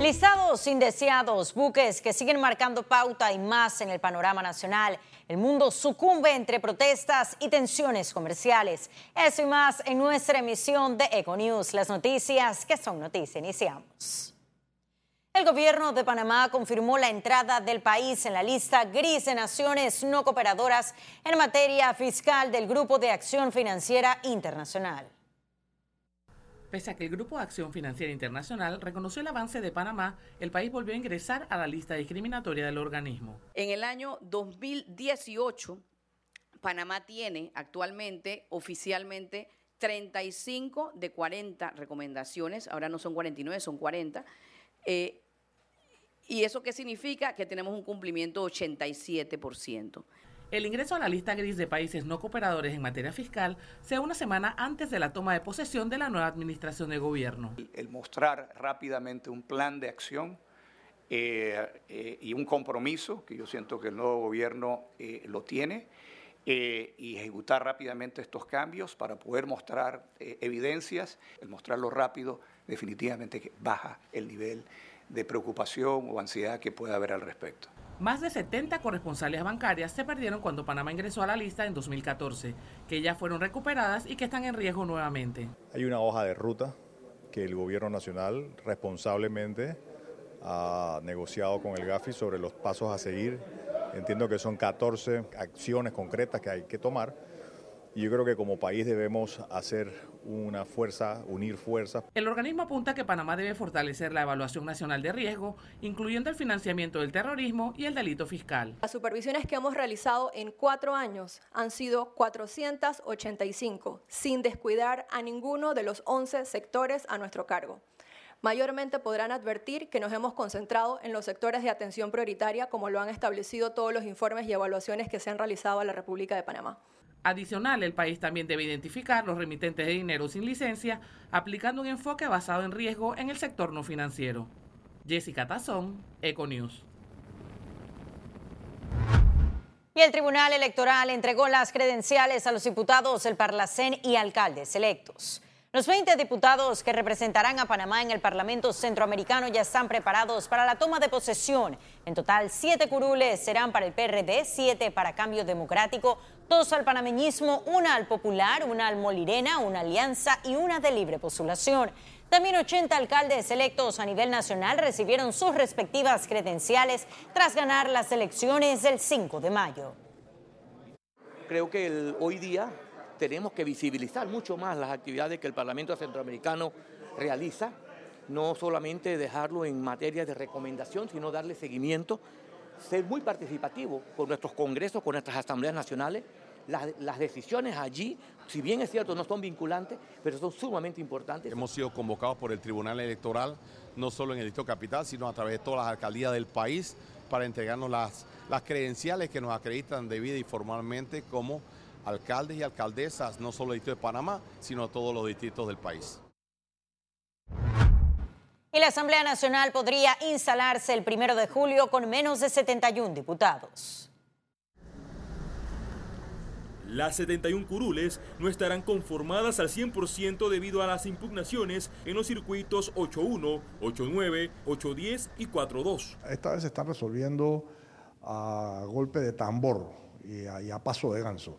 Listados indeseados, buques que siguen marcando pauta y más en el panorama nacional. El mundo sucumbe entre protestas y tensiones comerciales. Eso y más en nuestra emisión de Econews, las noticias que son noticia. Iniciamos. El gobierno de Panamá confirmó la entrada del país en la lista gris de naciones no cooperadoras en materia fiscal del Grupo de Acción Financiera Internacional. Pese a que el Grupo de Acción Financiera Internacional reconoció el avance de Panamá, el país volvió a ingresar a la lista discriminatoria del organismo. En el año 2018, Panamá tiene actualmente oficialmente 35 de 40 recomendaciones, ahora no son 49, son 40. Eh, ¿Y eso qué significa? Que tenemos un cumplimiento 87%. El ingreso a la lista gris de países no cooperadores en materia fiscal sea una semana antes de la toma de posesión de la nueva administración de gobierno. El, mostrar rápidamente un plan de acción eh, eh, y un compromiso, que yo siento que el nuevo gobierno eh, lo tiene, y ejecutar rápidamente estos cambios para poder mostrar evidencias, el mostrarlo rápido definitivamente baja el nivel de preocupación o ansiedad que pueda haber al respecto. Más de 70 corresponsales bancarias se perdieron cuando Panamá ingresó a la lista en 2014, que ya fueron recuperadas y que están en riesgo nuevamente. Hay una hoja de ruta que el gobierno nacional responsablemente ha negociado con el GAFI sobre los pasos a seguir. Entiendo que son 14 acciones concretas que hay que tomar yo creo que como país debemos hacer una fuerza, unir fuerzas. El organismo apunta que Panamá debe fortalecer la evaluación nacional de riesgo, incluyendo el financiamiento del terrorismo y el delito fiscal. Las supervisiones que hemos realizado en cuatro años han sido 485, sin descuidar a ninguno de los 11 sectores a nuestro cargo. Mayormente podrán advertir que nos hemos concentrado en los sectores de atención prioritaria, como lo han establecido todos los informes y evaluaciones que se han realizado a la República de Panamá. Adicional, el país también debe identificar los remitentes de dinero sin licencia, aplicando un enfoque basado en riesgo en el sector no financiero. Jessica Tazón, Econews. Y el Tribunal Electoral entregó las credenciales a los diputados del Parlacén y alcaldes electos. Los 20 diputados que representarán a Panamá en el Parlamento Centroamericano ya están preparados para la toma de posesión. En total, siete curules serán para el PRD, siete para Cambio Democrático, dos al panameñismo, una al popular, una al molirena, una alianza y una de libre postulación. También 80 alcaldes electos a nivel nacional recibieron sus respectivas credenciales tras ganar las elecciones del 5 de mayo. Creo que hoy día tenemos que visibilizar mucho más las actividades que el Parlamento Centroamericano realiza, no solamente dejarlo en materia de recomendación, sino darle seguimiento ser muy participativo con nuestros congresos, con nuestras asambleas nacionales. Las, decisiones allí, si bien es cierto, no son vinculantes, pero son sumamente importantes. Hemos sido convocados por el Tribunal Electoral, no solo en el Distrito Capital, sino a través de todas las alcaldías del país, para entregarnos las, las credenciales que nos acreditan debida y formalmente como alcaldes y alcaldesas, no solo del Distrito de Panamá, sino todos los distritos del país. Y la Asamblea Nacional podría instalarse el primero de julio con menos de 71 diputados. Las 71 curules no estarán conformadas al 100% debido a las impugnaciones en los circuitos 8.1, 8.9, 8.10 y 4.2. Esta vez se está resolviendo a golpe de tambor y a paso de ganso.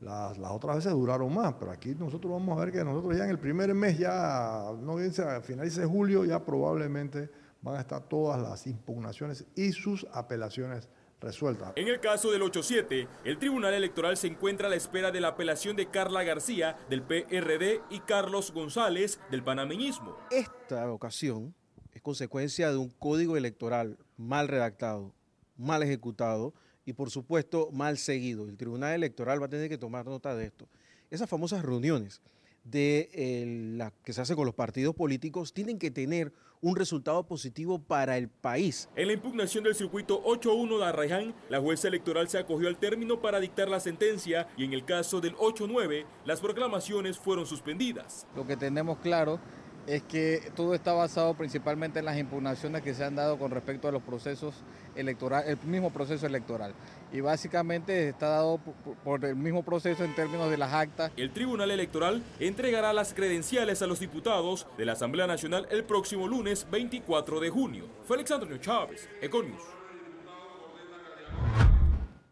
Las, otras veces duraron más, pero aquí nosotros vamos a ver que nosotros ya en el primer mes, ya no bien a finales de julio, ya probablemente van a estar todas las impugnaciones y sus apelaciones resueltas. En el caso del 8-7, el Tribunal Electoral se encuentra a la espera de la apelación de Carla García del PRD y Carlos González del panameñismo. Esta ocasión es consecuencia de un código electoral mal redactado, mal ejecutado, y por supuesto mal seguido. El Tribunal Electoral va a tener que tomar nota de esto. Esas famosas reuniones de la, que se hacen con los partidos políticos tienen que tener un resultado positivo para el país. En la impugnación del circuito 8-1 de Arraiján, la jueza electoral se acogió al término para dictar la sentencia y en el caso del 8-9, las proclamaciones fueron suspendidas. Lo que tenemos claro es que todo está basado principalmente en las impugnaciones que se han dado con respecto a los procesos electorales, el mismo proceso electoral. Y básicamente está dado por el mismo proceso en términos de las actas. El Tribunal Electoral entregará las credenciales a los diputados de la Asamblea Nacional el próximo lunes 24 de junio. Félix Antonio Chávez, Econius.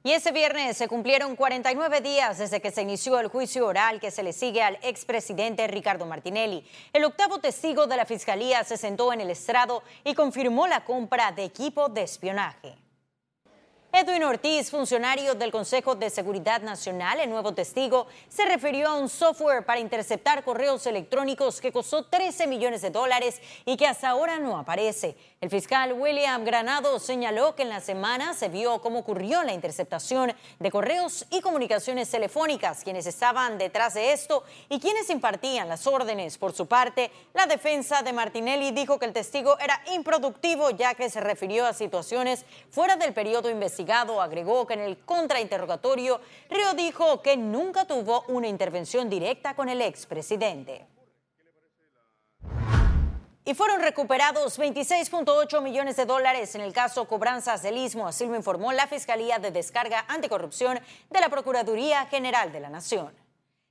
Y ese viernes se cumplieron 49 días desde que se inició el juicio oral que se le sigue al expresidente Ricardo Martinelli. El octavo testigo de la Fiscalía se sentó en el estrado y confirmó la compra de equipo de espionaje. Edwin Ortiz, funcionario del Consejo de Seguridad Nacional, el nuevo testigo, se refirió a un software para interceptar correos electrónicos que costó 13 millones de dólares y que hasta ahora no aparece. El fiscal William Granado señaló que en la semana se vio cómo ocurrió la interceptación de correos y comunicaciones telefónicas, quienes estaban detrás de esto y quienes impartían las órdenes. Por su parte, la defensa de Martinelli dijo que el testigo era improductivo ya que se refirió a situaciones fuera del periodo investigado agregó que en el contrainterrogatorio, Río dijo que nunca tuvo una intervención directa con el expresidente. Y fueron recuperados 26.8 millones de dólares en el caso Cobranzas del Istmo, así lo informó la Fiscalía de Descarga Anticorrupción de la Procuraduría General de la Nación.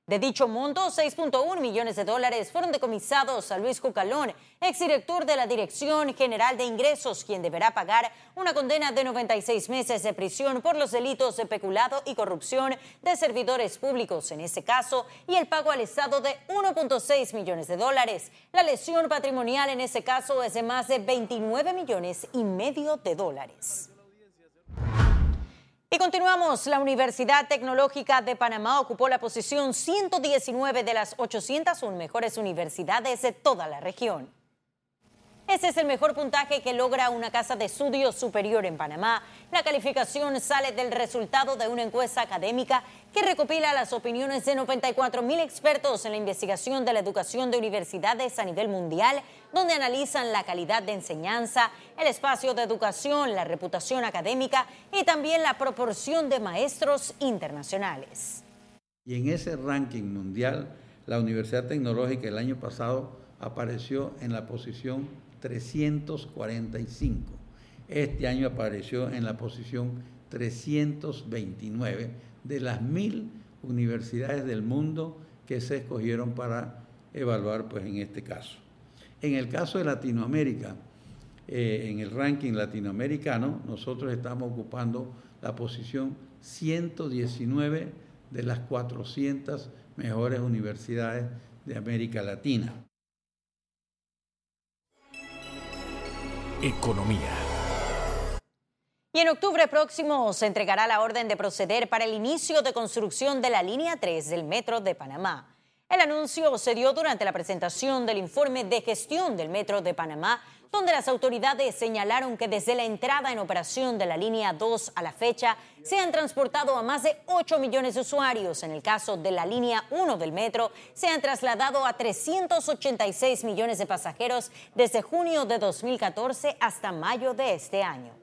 De dicho monto, 6.1 millones de dólares fueron decomisados a Luis Cucalón, exdirector de la Dirección General de Ingresos, quien deberá pagar una condena de 96 meses de prisión por los delitos de peculado y corrupción de servidores públicos en ese caso y el pago al Estado de 1.6 millones de dólares. La lesión patrimonial en ese caso es de más de 29 millones y medio de dólares. Y continuamos. La Universidad Tecnológica de Panamá ocupó la posición 119 de las 801 mejores universidades de toda la región. Ese es el mejor puntaje que logra una casa de estudios superior en Panamá. La calificación sale del resultado de una encuesta académica que recopila las opiniones de 94 mil expertos en la investigación de la educación de universidades a nivel mundial, donde analizan la calidad de enseñanza, el espacio de educación, la reputación académica y también la proporción de maestros internacionales. Y en ese ranking mundial, la Universidad Tecnológica el año pasado apareció en la posición 345. Este año apareció en la posición 329 de las mil universidades del mundo que se escogieron para evaluar pues, en este caso. En el caso de Latinoamérica, eh, en el ranking latinoamericano, nosotros estamos ocupando la posición 119 de las 400 mejores universidades de América Latina. Economía. Y en octubre próximo se entregará la orden de proceder para el inicio de construcción de la línea 3 del Metro de Panamá. El anuncio se dio durante la presentación del informe de gestión del Metro de Panamá donde las autoridades señalaron que desde la entrada en operación de la línea 2 a la fecha se han transportado a más de 8 millones de usuarios. En el caso de la línea 1 del metro, se han trasladado a 386 millones de pasajeros desde junio de 2014 hasta mayo de este año.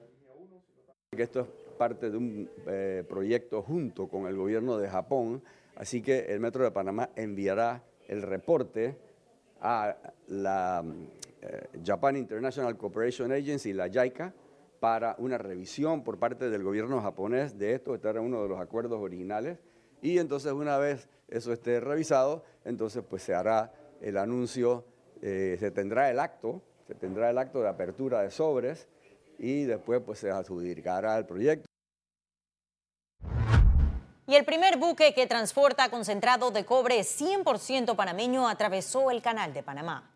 Esto es parte de un eh, proyecto junto con el gobierno de Japón, así que el Metro de Panamá enviará el reporte a la eh, Japan International Cooperation Agency, la JICA, para una revisión por parte del gobierno japonés de esto, este era uno de los acuerdos originales, y entonces una vez eso esté revisado, entonces pues se hará el anuncio, eh, se tendrá el acto, se tendrá el acto de apertura de sobres y después pues se adjudicará el proyecto. Y el primer buque que transporta concentrado de cobre 100% panameño atravesó el canal de Panamá.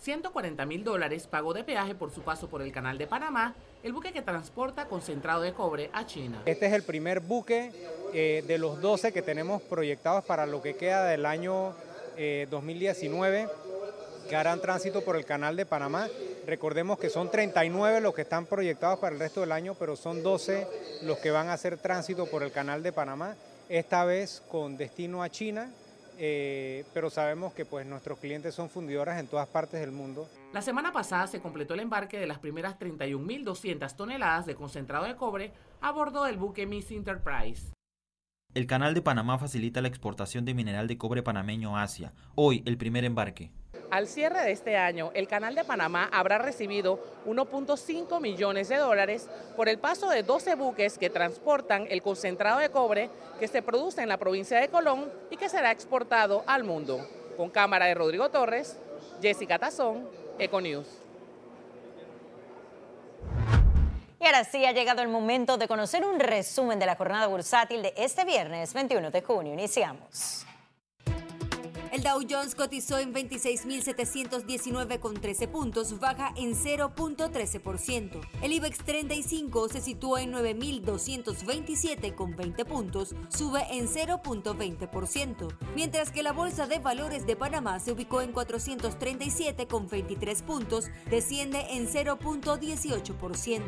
140 mil dólares pagó de peaje por su paso por el Canal de Panamá, el buque que transporta concentrado de cobre a China. Este es el primer buque eh, de los 12 que tenemos proyectados para lo que queda del año 2019 eh, que harán tránsito por el Canal de Panamá. Recordemos que son 39 los que están proyectados para el resto del año, pero son 12 los que van a hacer tránsito por el Canal de Panamá, esta vez con destino a China eh, pero sabemos que pues nuestros clientes son fundidoras en todas partes del mundo. La semana pasada se completó el embarque de las primeras 31.200 toneladas de concentrado de cobre a bordo del buque Miss Enterprise. El Canal de Panamá facilita la exportación de mineral de cobre panameño a Asia. Hoy, el primer embarque. Al cierre de este año, el Canal de Panamá habrá recibido 1.5 millones de dólares por el paso de 12 buques que transportan el concentrado de cobre que se produce en la provincia de Colón y que será exportado al mundo. Con cámara de Rodrigo Torres, Jessica Tazón, Econews. Y ahora sí ha llegado el momento de conocer un resumen de la jornada bursátil de este viernes 21 de junio. Iniciamos. El Dow Jones cotizó en 26.719 con 13 puntos, baja en 0.13%. El IBEX 35 se situó en 9.227 con 20 puntos, sube en 0.20%, mientras que la Bolsa de Valores de Panamá se ubicó en 437 con 23 puntos, desciende en 0.18%.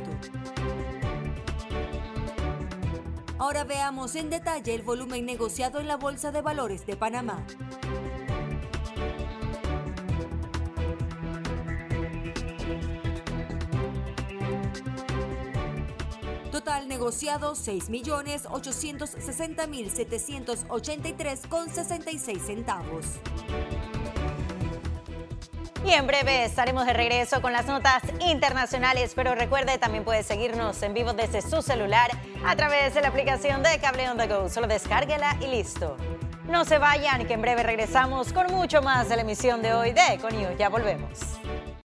Ahora veamos en detalle el volumen negociado en la Bolsa de Valores de Panamá. Total negociado 6.860.783 con 66 centavos. Y en breve estaremos de regreso con las notas internacionales, pero recuerde también puede seguirnos en vivo desde su celular a través de la aplicación de Cable On The Go. Solo descárguela y listo. No se vayan, que en breve regresamos con mucho más de la emisión de hoy de Econius. Ya volvemos.